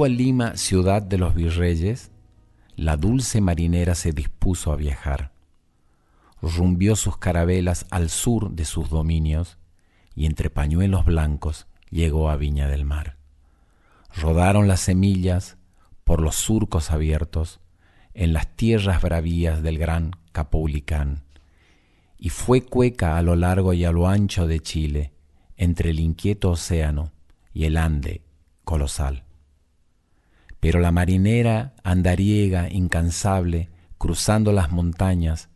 Antigua Lima, ciudad de los virreyes, la dulce marinera se dispuso a viajar. Rumbió sus carabelas al sur de sus dominios y entre pañuelos blancos llegó a Viña del Mar. Rodaron las semillas por los surcos abiertos en las tierras bravías del gran Capaulicán, y fue cueca a lo largo y a lo ancho de Chile, entre el inquieto océano y el Ande colosal. Pero la marinera andariega, incansable, cruzando las montañas,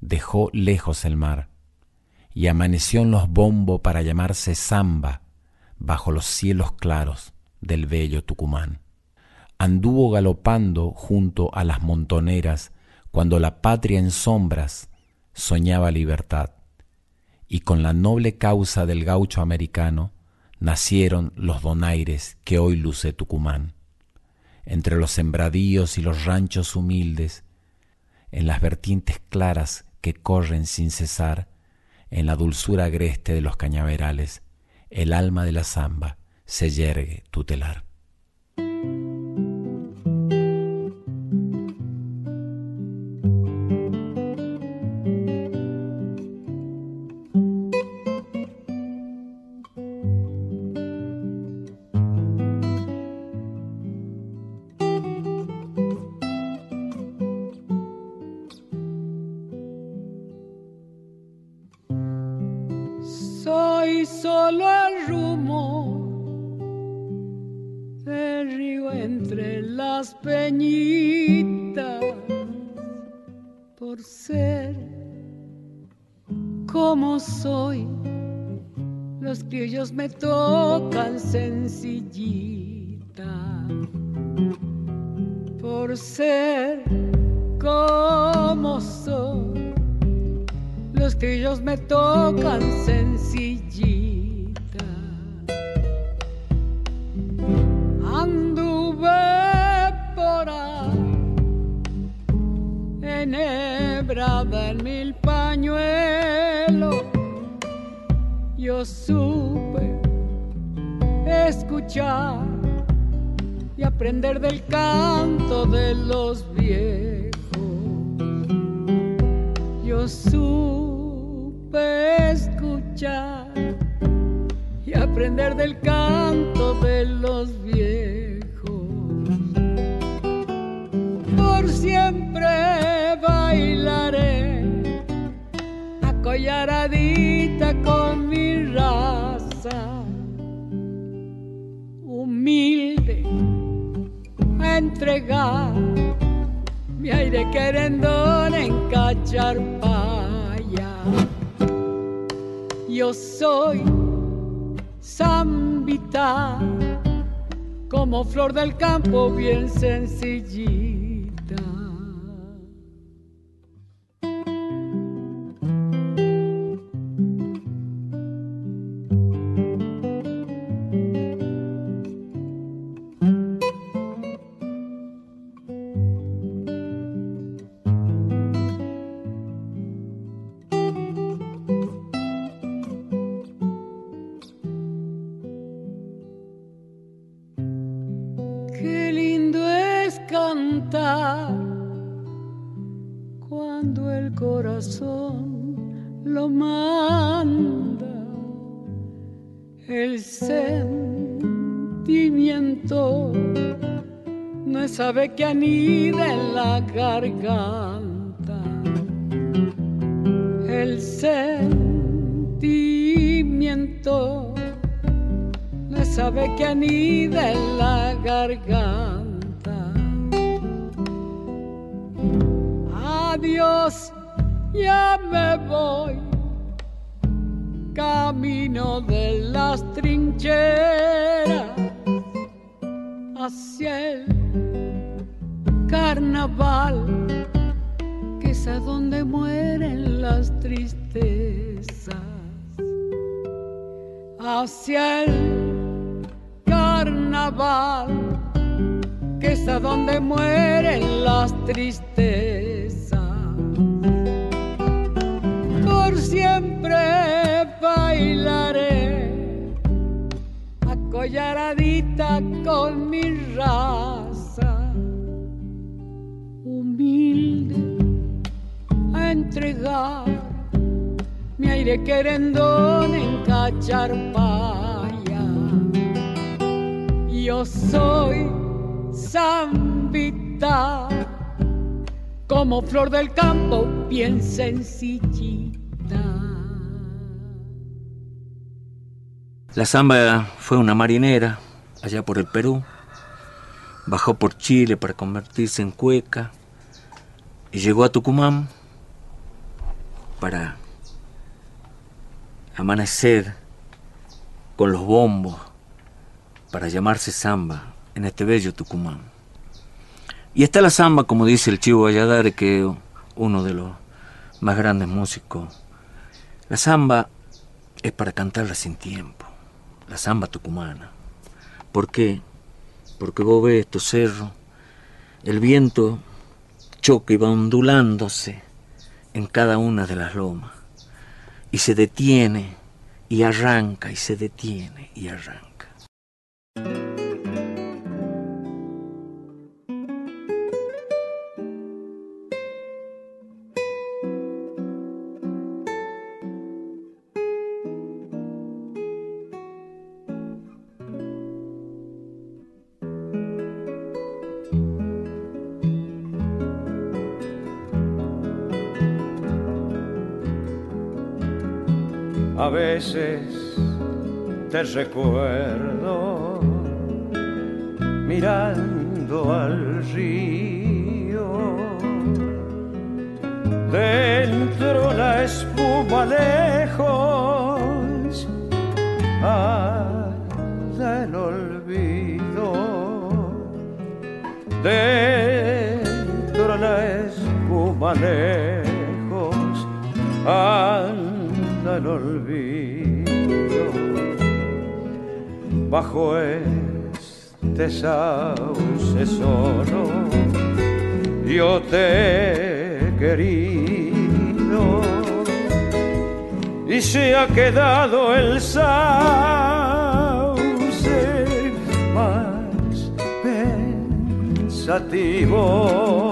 dejó lejos el mar, y amaneció en los bombos para llamarse Zamba, bajo los cielos claros del bello Tucumán. Anduvo galopando junto a las montoneras cuando la patria en sombras soñaba libertad, y con la noble causa del gaucho americano nacieron los donaires que hoy luce Tucumán entre los sembradíos y los ranchos humildes, en las vertientes claras que corren sin cesar, en la dulzura agreste de los cañaverales, el alma de la zamba se yergue tutelar. Me tocan sencillita por ser como soy. Los ellos me tocan sencillita. Enhebrada en mil pañuelos. Yo supe escuchar y aprender del canto de los viejos. Yo supe escuchar y aprender del canto de los viejos. Acolladita con mi raza humilde a entregar mi aire querendón en cacharpaya. Yo soy zambita, como flor del campo bien sencillita. Que anida en la garganta. El sentimiento no es ave que anida en la garganta. Adiós, ya me voy camino de las trincheras hacia el carnaval, que es a donde mueren las tristezas. Hacia el carnaval, que es a donde mueren las tristezas. Por siempre bailaré acollaradita con mi raza, mi aire querendón en cacharpaya. Yo soy zambita, como flor del campo, bien sencillita. La samba fue una marinera allá por el Perú. Bajó por Chile para convertirse en cueca y llegó a Tucumán para amanecer con los bombos para llamarse samba en este bello Tucumán. Y está la samba, como dice el Chivo Valladares, que es uno de los más grandes músicos. La samba es para cantarla sin tiempo la samba tucumana. ¿Por qué? Porque vos ves estos cerros, el viento choca y va ondulándose en cada una de las lomas, y se detiene y arranca y se detiene y arranca. Te recuerdo mirando al río. Dentro la espuma lejos anda el olvido. Dentro la espuma lejos olvido bajo este sauce solo. Yo te he querido y se ha quedado el sauce más pensativo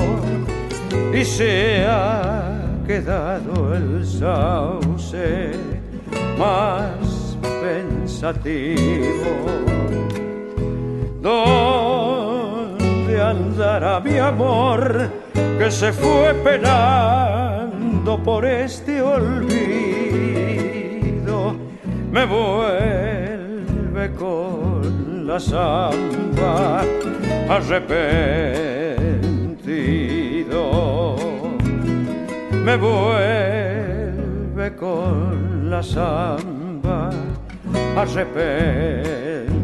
y se ha quedado el sauce más pensativo. ¿Dónde andará mi amor que se fue penando por este olvido? Me vuelve con la samba arrepentido. Me vuelve con la samba arrepentido.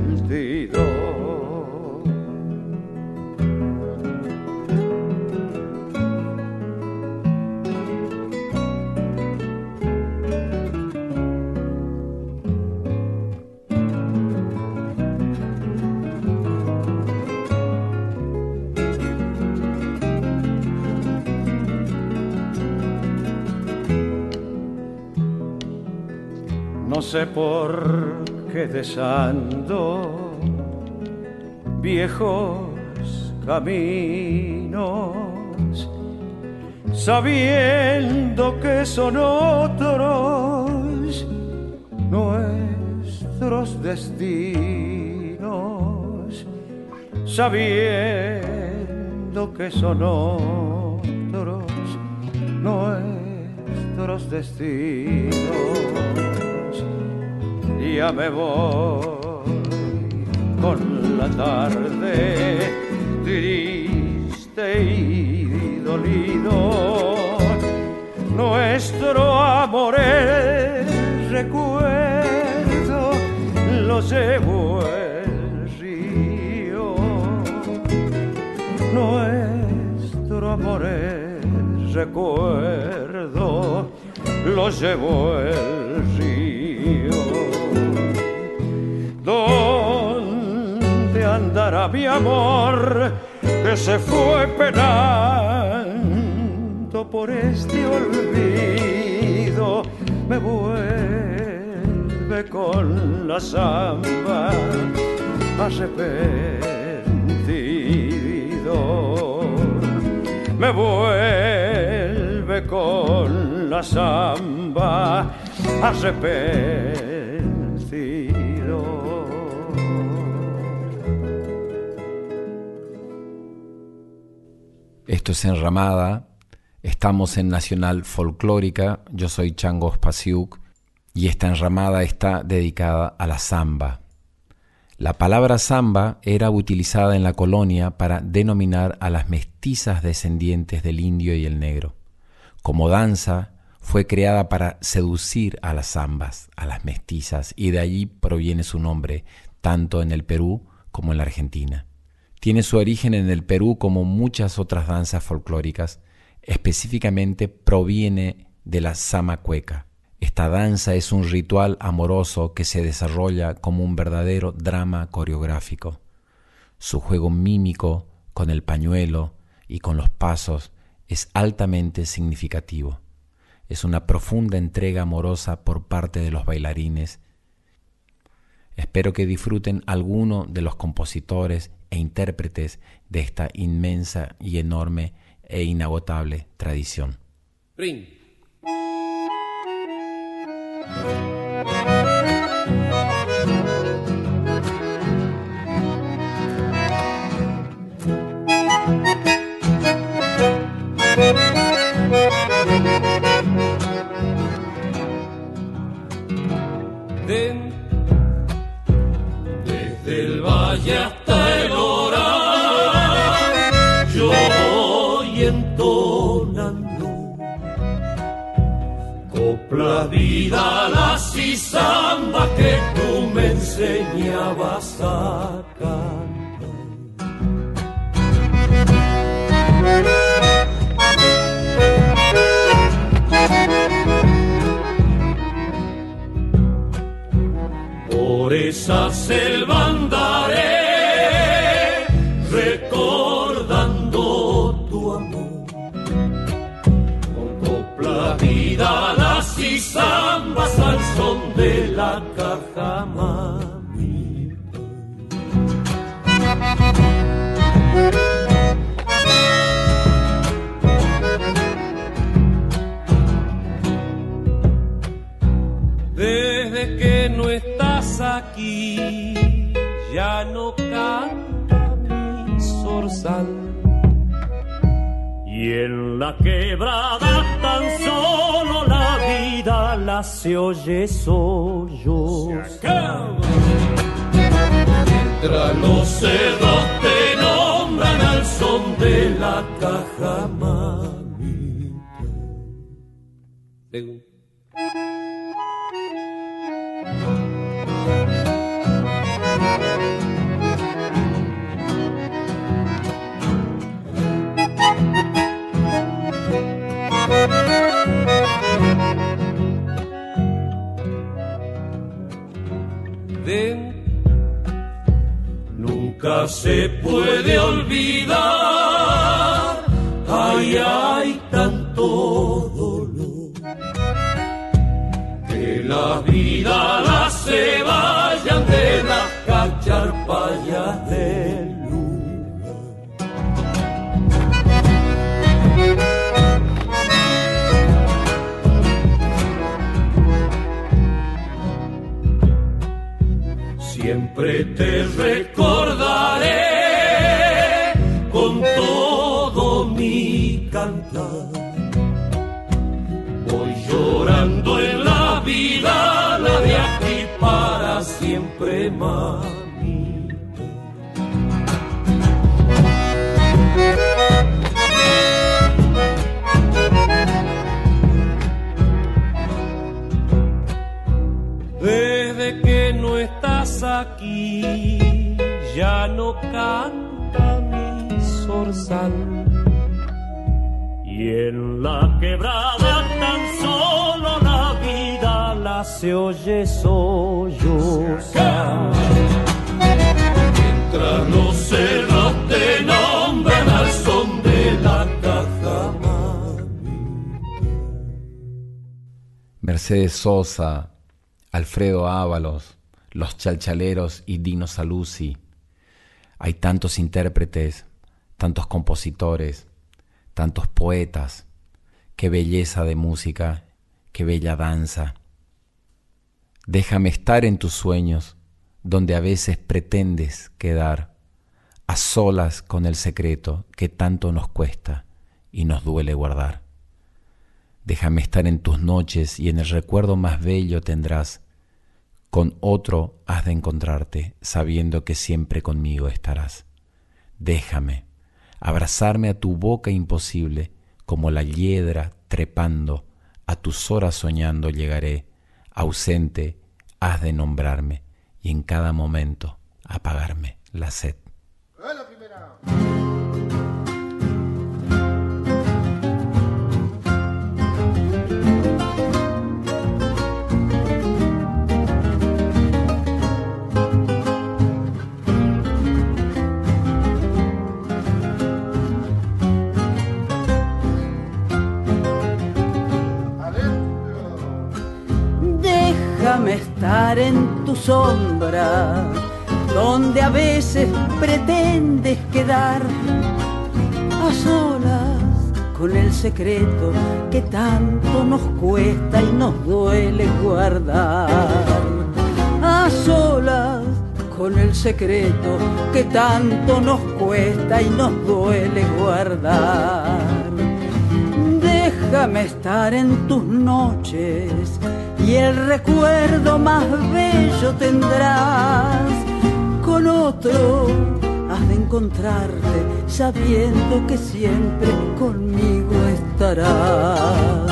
Sé por qué desando viejos caminos, sabiendo que son otros nuestros destinos, sabiendo que son otros nuestros destinos. Ya me voy con la tarde triste y dolido. Nuestro amor es recuerdo, lo llevo el río. Nuestro amor es recuerdo, lo llevo el ¿Dónde andará mi amor que se fue penando por este olvido? Me vuelve con la samba arrepentido. Me vuelve con la samba arrepentido. Esto es Enramada, estamos en Nacional Folclórica, yo soy Changos Pasiuk y esta enramada está dedicada a la samba. La palabra samba era utilizada en la colonia para denominar a las mestizas descendientes del indio y el negro. Como danza, fue creada para seducir a las zambas, a las mestizas, y de allí proviene su nombre, tanto en el Perú como en la Argentina. Tiene su origen en el Perú como muchas otras danzas folclóricas, específicamente proviene de la sama cueca. Esta danza es un ritual amoroso que se desarrolla como un verdadero drama coreográfico. Su juego mímico con el pañuelo y con los pasos es altamente significativo. Es una profunda entrega amorosa por parte de los bailarines. Espero que disfruten alguno de los compositores e intérpretes de esta inmensa y enorme e inagotable tradición. La vida, la samba que tú me enseñabas a cantar. Por esa selva andaré la quebrada tan solo la vida la se oye sollozos. Mientras los cerdos te nombran al son de la caja mamita. Se puede olvidar. Mercedes Sosa, Alfredo Ábalos, los chalchaleros y Dino Saluzzi. Hay tantos intérpretes, tantos compositores, tantos poetas. Qué belleza de música, qué bella danza. Déjame estar en tus sueños, donde a veces pretendes quedar, a solas con el secreto que tanto nos cuesta y nos duele guardar. Déjame estar en tus noches y en el recuerdo más bello tendrás. Con otro has de encontrarte, sabiendo que siempre conmigo estarás. Déjame abrazarme a tu boca imposible, como la hiedra trepando, a tus horas soñando llegaré, ausente has de nombrarme y en cada momento apagarme la sed. Déjame estar en tu sombra, donde a veces pretendes quedar a solas con el secreto que tanto nos cuesta y nos duele guardar. A solas con el secreto que tanto nos cuesta y nos duele guardar. Déjame estar en tus noches y el recuerdo más bello tendrás. Con otro has de encontrarte sabiendo que siempre conmigo estarás.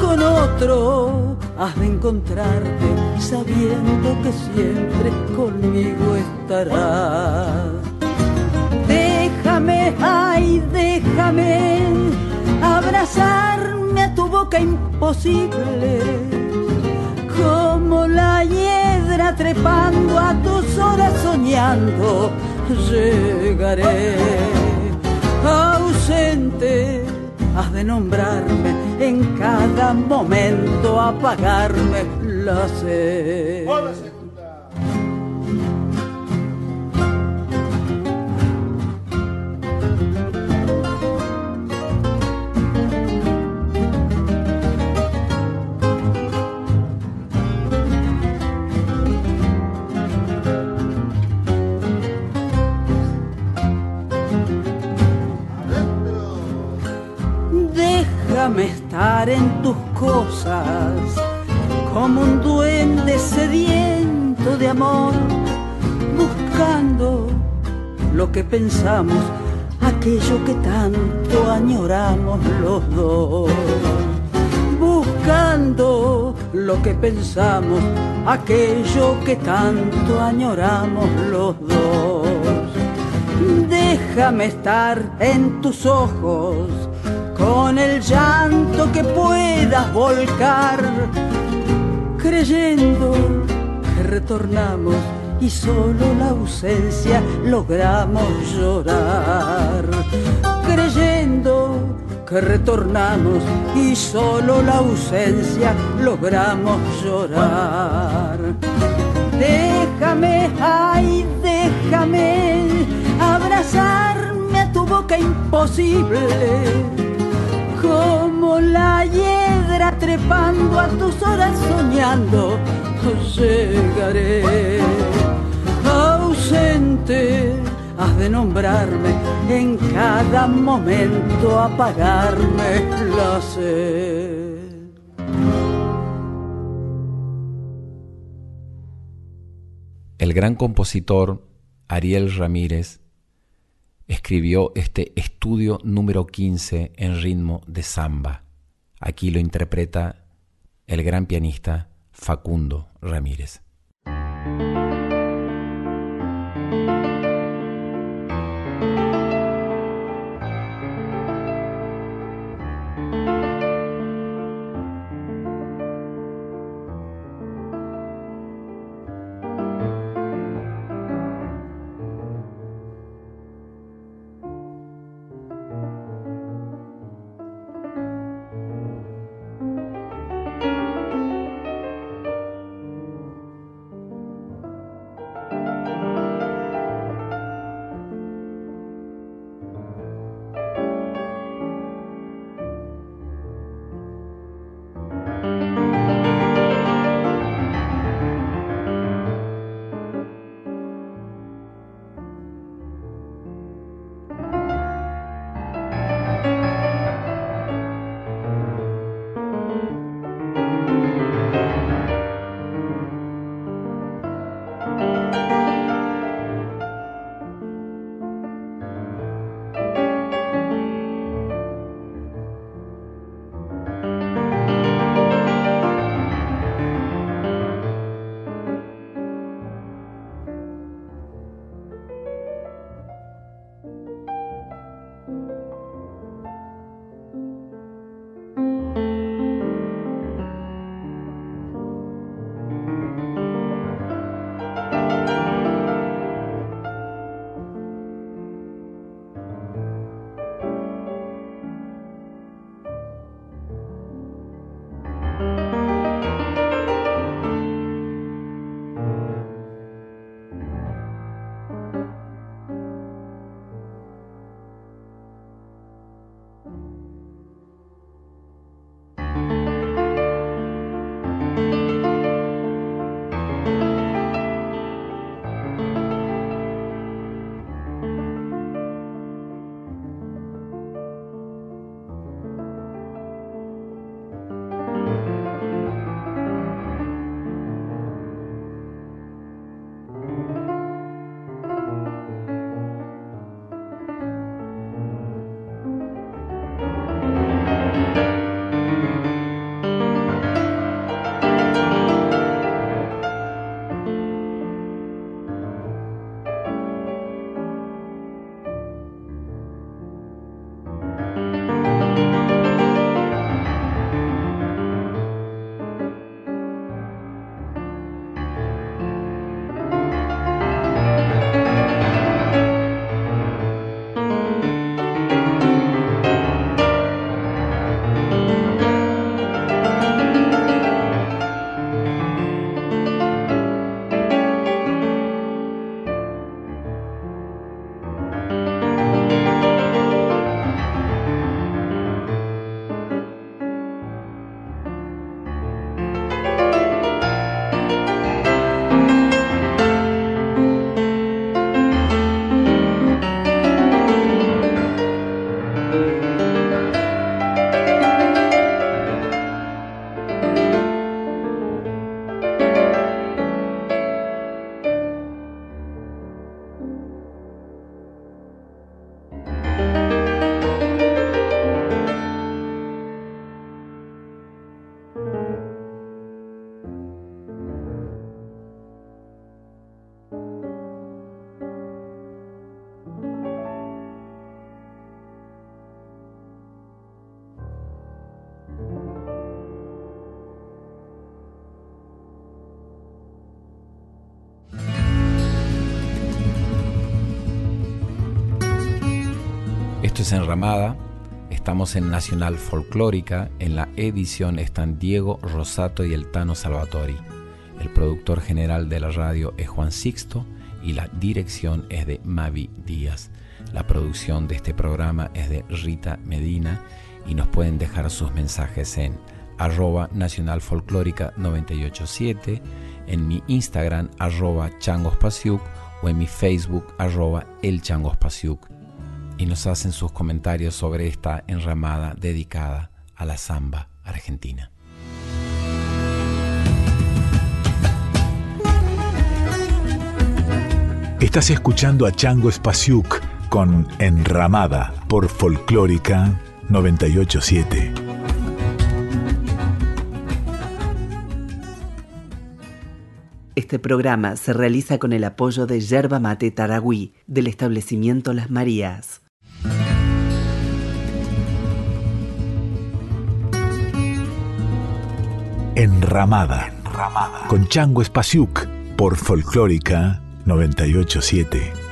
Con otro has de encontrarte sabiendo que siempre conmigo estarás. Déjame, ay, déjame abrazarme a tu boca imposible como la hiedra trepando a tus horas soñando, llegaré ausente. Has de nombrarme en cada momento, apagarme la sed. En tus cosas como un duende sediento de amor, buscando lo que pensamos, aquello que tanto añoramos los dos. Buscando lo que pensamos, aquello que tanto añoramos los dos. Déjame estar en tus ojos con el llanto que puedas volcar, creyendo que retornamos y solo la ausencia logramos llorar, creyendo que retornamos y solo la ausencia logramos llorar. Déjame, ay, déjame abrazarme a tu boca imposible como la hiedra trepando a tus horas soñando, llegaré instante has de nombrarme, en cada momento apagarme la sed. El gran compositor Ariel Ramírez escribió este estudio número 15 en ritmo de samba. Aquí lo interpreta el gran pianista Facundo Ramírez. Estamos en Nacional Folclórica. En la edición están Diego Rosato y el Tano Salvatori. El productor general de la radio es Juan Sixto y la dirección es de Mavi Díaz. La producción de este programa es de Rita Medina y nos pueden dejar sus mensajes en arroba nacional folclórica 987, en mi Instagram arroba changospasiuk o en mi Facebook arroba el y nos hacen sus comentarios sobre esta enramada dedicada a la samba argentina. Estás escuchando a Chango Spasiuk con Enramada por Folclórica 987. Este programa se realiza con el apoyo de Yerba Mate Taragüí del establecimiento Las Marías. Enramada, Enramada. con Chango Spasiuk por Folclórica 987.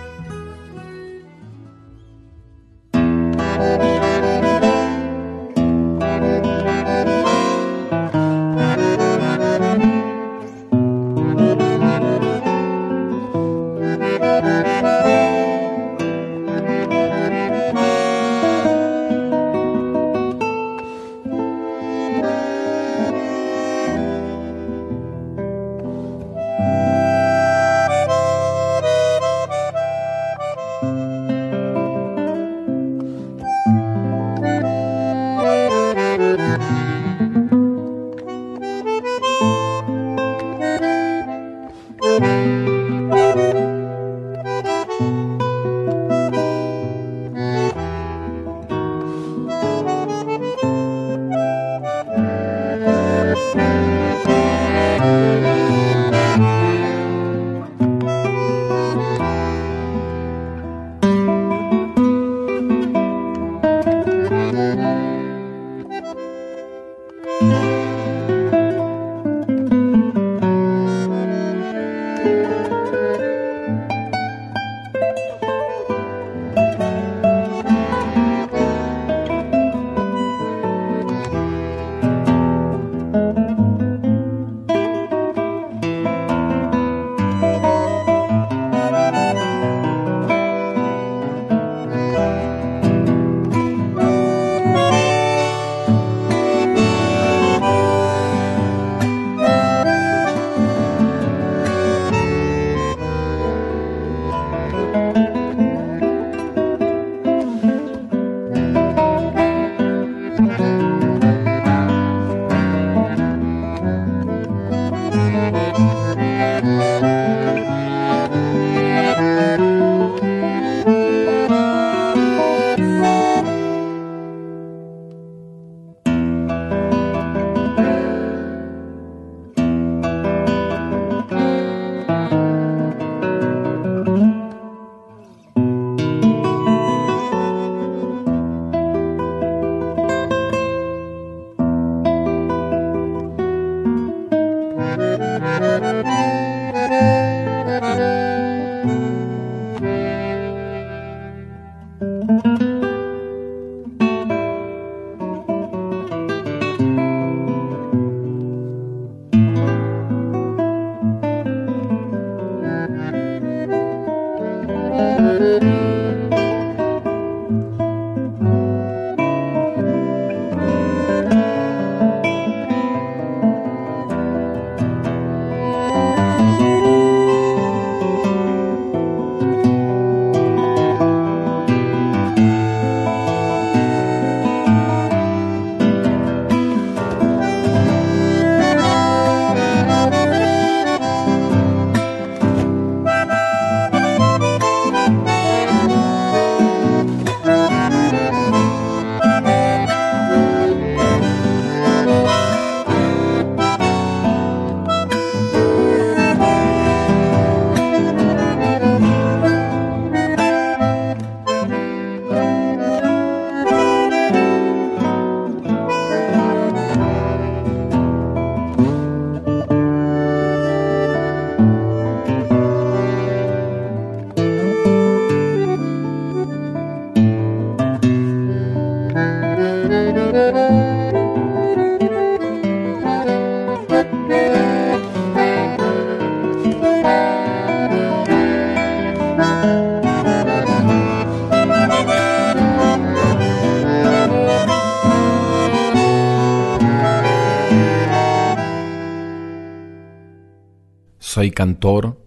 soy cantor,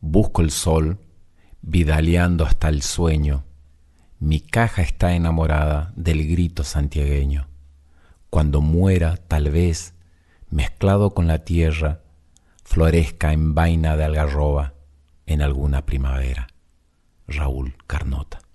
busco el sol, vidaleando hasta el sueño. Mi caja está enamorada del grito santiagueño. Cuando muera, tal vez, mezclado con la tierra, florezca en vaina de algarroba en alguna primavera. Raúl Carnota.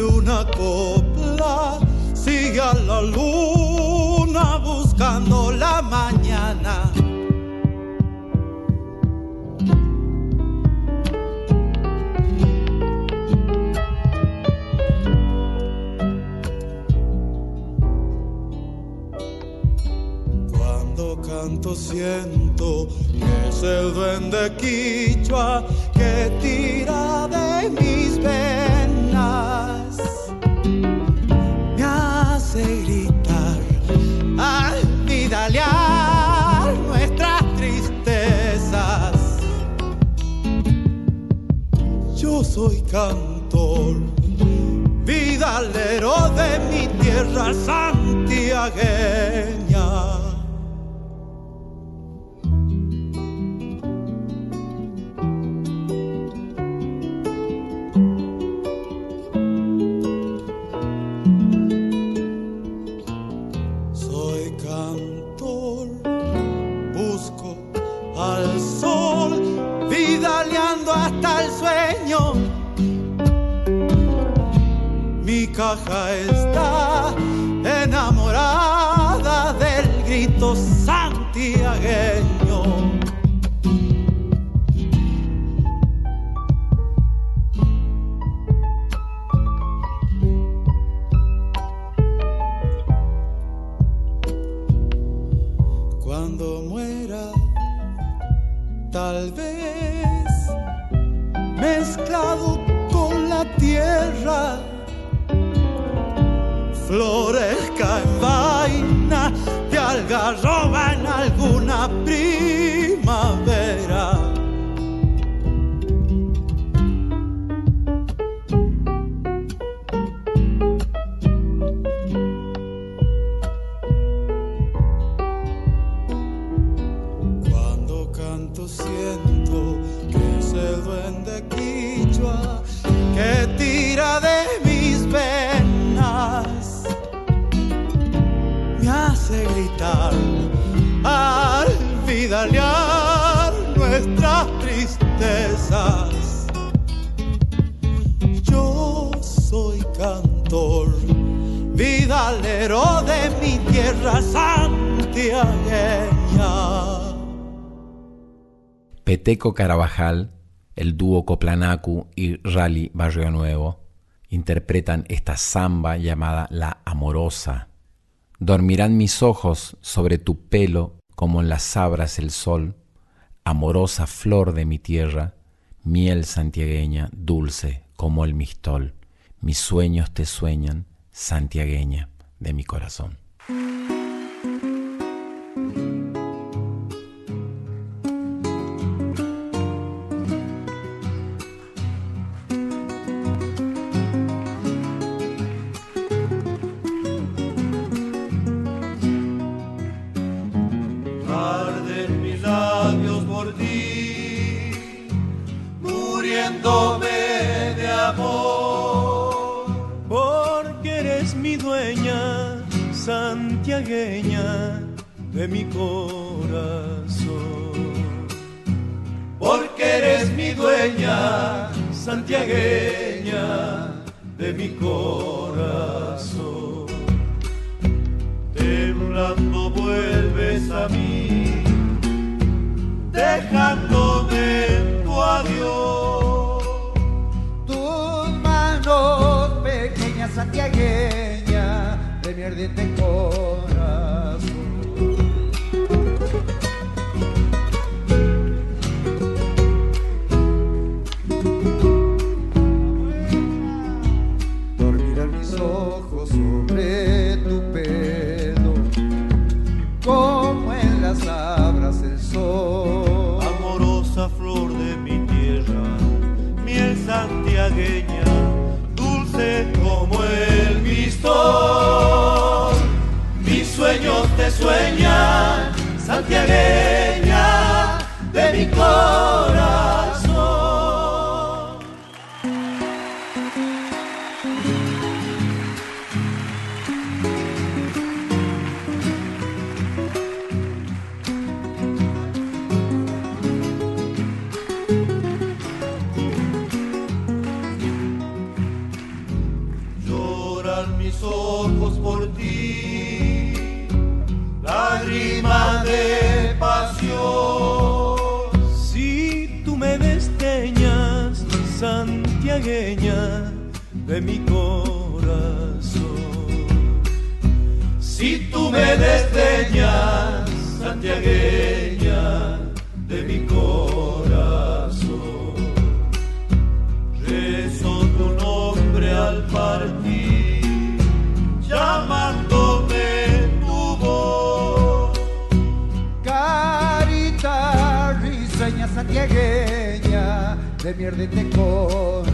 una copla sigue a la luna buscando la mañana. Cuando canto siento que es el duende quichua que tira de soy cantor, vidalero de mi tierra santiagueña. baja está enamorada del grito santiagueño. Cuando muera, tal vez mezclado con la tierra florezca en vaina de algarroba en algún abril. vidalear nuestras tristezas. Yo soy cantor, vidalero de mi tierra santiagueña. Peteco Carabajal, el dúo Coplanacu y Rally Barrio Nuevo interpretan esta samba llamada La Amorosa. Dormirán mis ojos sobre tu pelo como en las sabras el sol, amorosa flor de mi tierra, miel santiagueña, dulce como el mistol. Mis sueños te sueñan, santiagueña de mi corazón. arden mis labios por ti, muriéndome de amor. Porque eres mi dueña, santiagueña de mi corazón. Porque eres mi dueña, santiagueña de mi corazón. Temblando vuelves a mí dejándome tu adiós. Tus manos pequeñas santiagueña de mi ardiente corazón. Sueñan, santiagueña de mi corazón. de desdeñas, santiagueña de mi corazón, rezo tu nombre al partir, llamándome tu voz. Carita risueña santiagueña de mi ardiente corazón.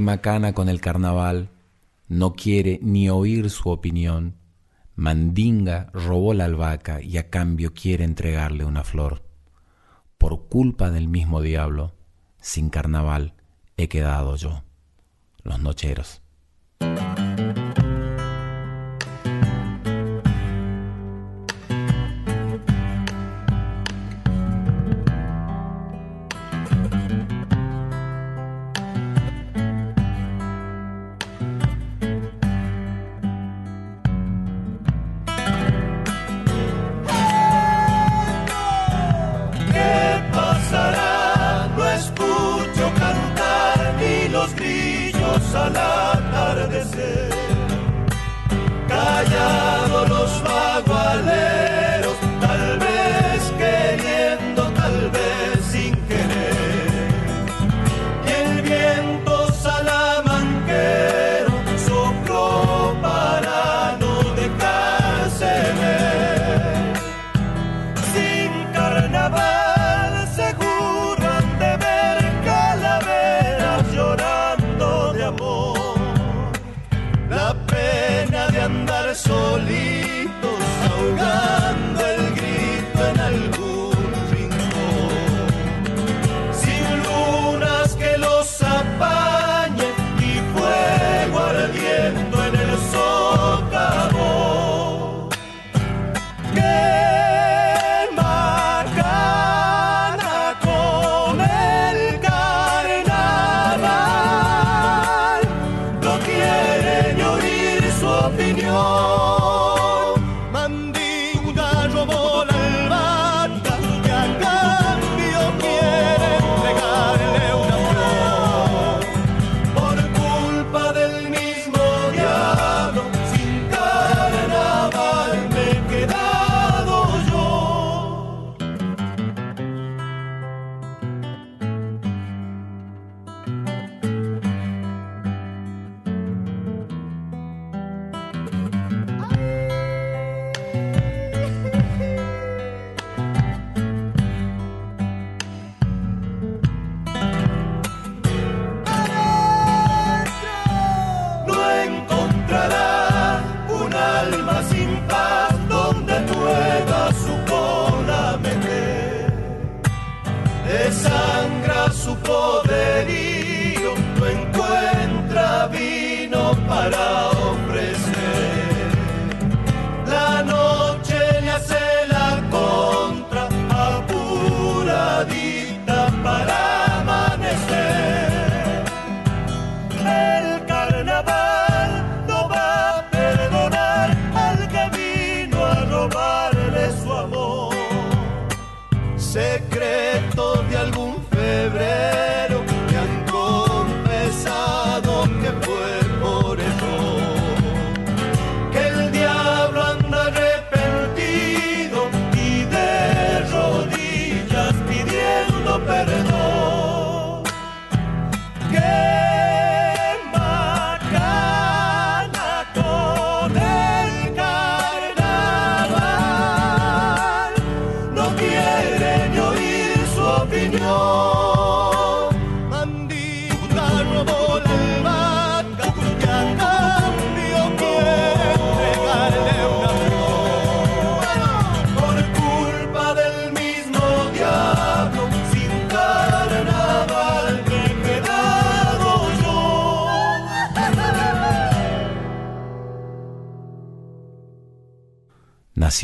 Macana con el carnaval no quiere ni oír su opinión. Mandinga robó la albahaca y a cambio quiere entregarle una flor. Por culpa del mismo diablo, sin carnaval he quedado yo. Los nocheros.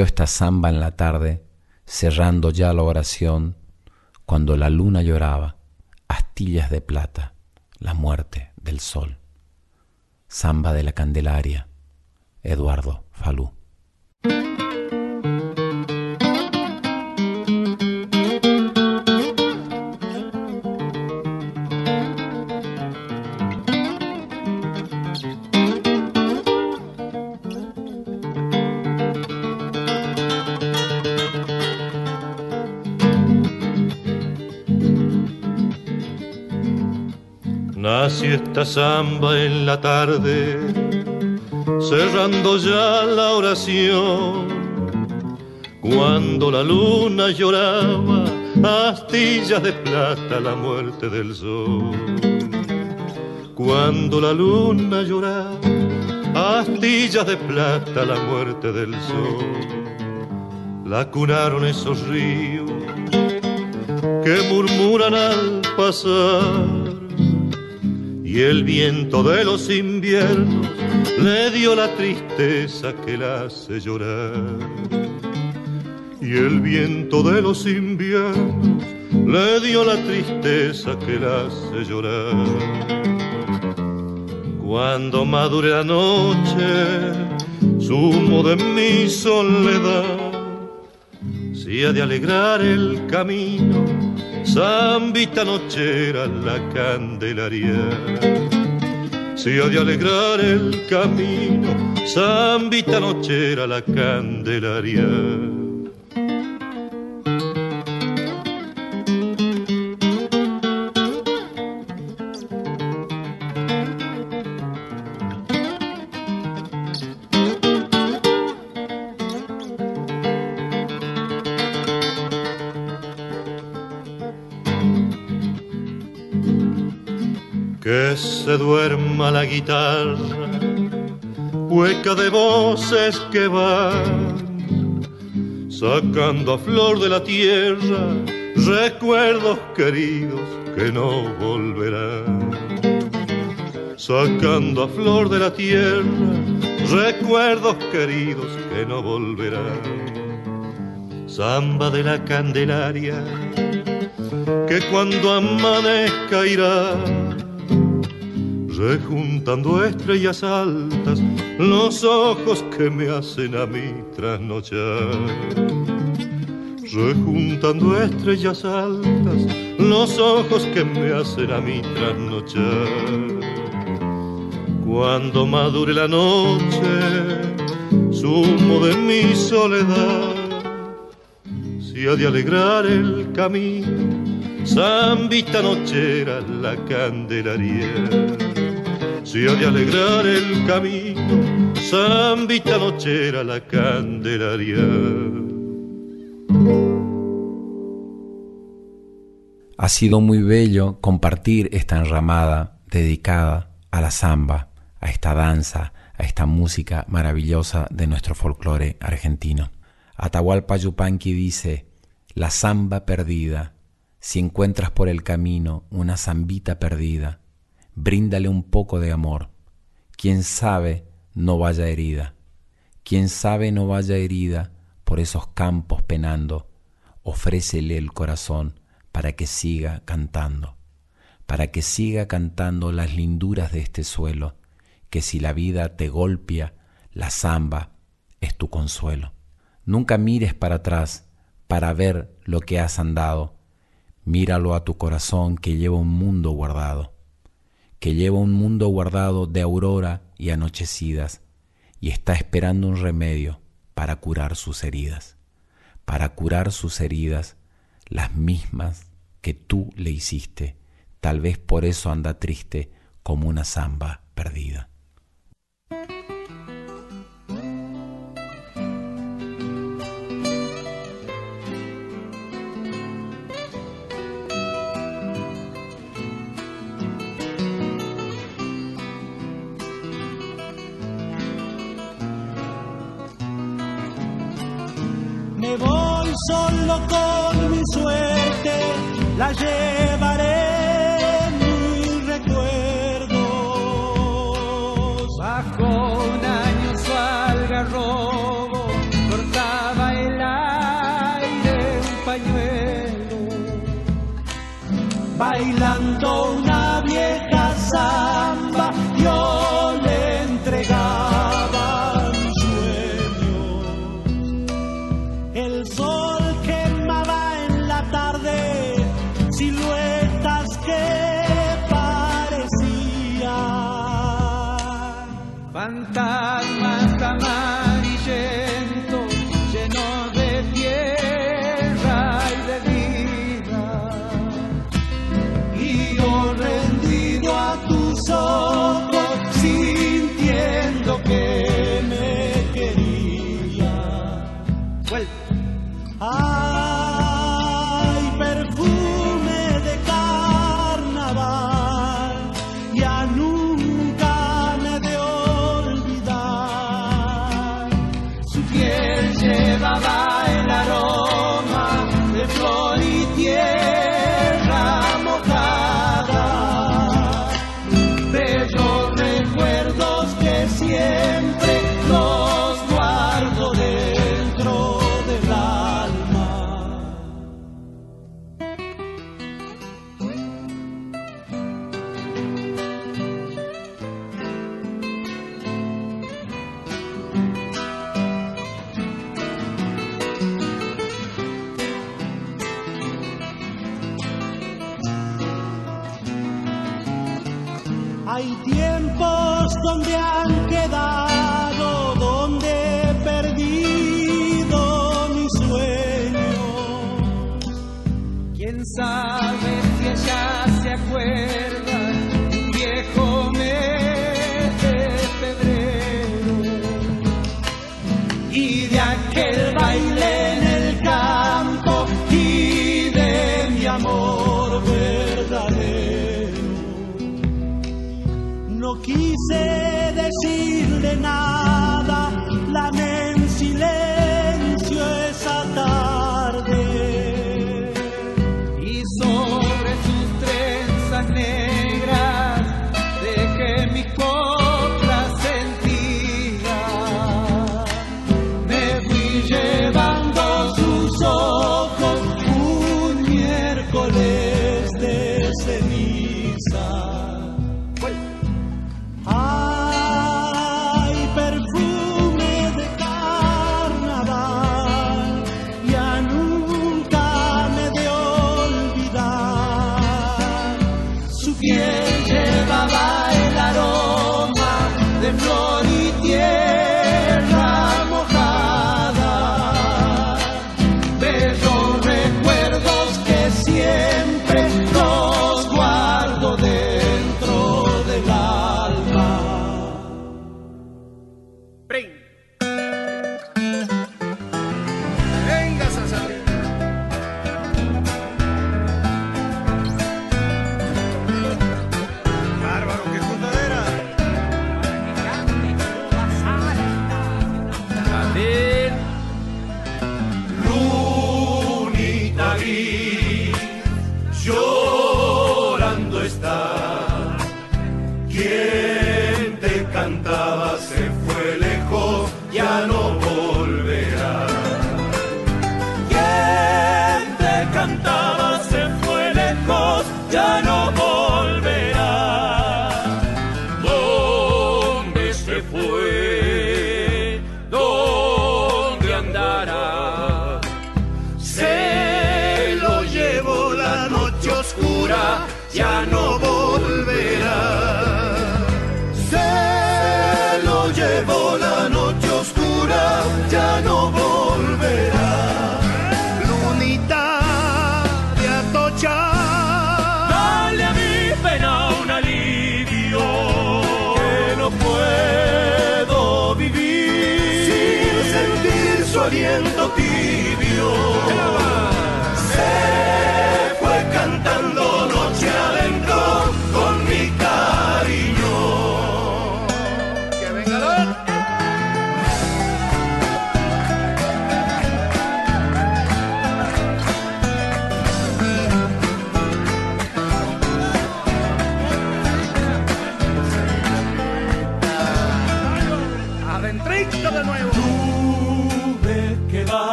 Esta samba en la tarde, cerrando ya la oración, cuando la luna lloraba, astillas de plata, la muerte del sol. Samba de la Candelaria, Eduardo Falú. Esta samba en la tarde, cerrando ya la oración. Cuando la luna lloraba, astillas de plata la muerte del sol. Cuando la luna lloraba, astillas de plata la muerte del sol. La cunaron esos ríos que murmuran al pasar y el viento de los inviernos le dio la tristeza que la hace llorar. Y el viento de los inviernos le dio la tristeza que la hace llorar. Cuando madure la noche, sumo de mi soledad, si ha de alegrar el camino Zambita nochera la candelaria. Si ha de alegrar el camino, zambita nochera la candelaria. Duerma la guitarra, hueca de voces que van, sacando a flor de la tierra recuerdos queridos que no volverán. Sacando a flor de la tierra recuerdos queridos que no volverán. Samba de la Candelaria, que cuando amanezca irá rejuntando estrellas altas, los ojos que me hacen a mí trasnochar. Rejuntando estrellas altas, los ojos que me hacen a mí trasnochar. Cuando madure la noche, sumo de mi soledad, si ha de alegrar el camino, Zambita nochera la candelaria ha de alegrar el camino, zambita nochera la candelaria. Ha sido muy bello compartir esta enramada dedicada a la samba, a esta danza, a esta música maravillosa de nuestro folclore argentino. Atahualpa Yupanqui dice, la samba perdida, si encuentras por el camino una zambita perdida, bríndale un poco de amor. Quien sabe no vaya herida, quien sabe no vaya herida por esos campos penando, ofrécele el corazón para que siga cantando, para que siga cantando las linduras de este suelo, que si la vida te golpea, la zamba es tu consuelo. Nunca mires para atrás para ver lo que has andado, míralo a tu corazón que lleva un mundo guardado, que lleva un mundo guardado de aurora y anochecidas, y está esperando un remedio para curar sus heridas, para curar sus heridas, las mismas que tú le hiciste, tal vez por eso anda triste como una zamba perdida. Solo siempre Su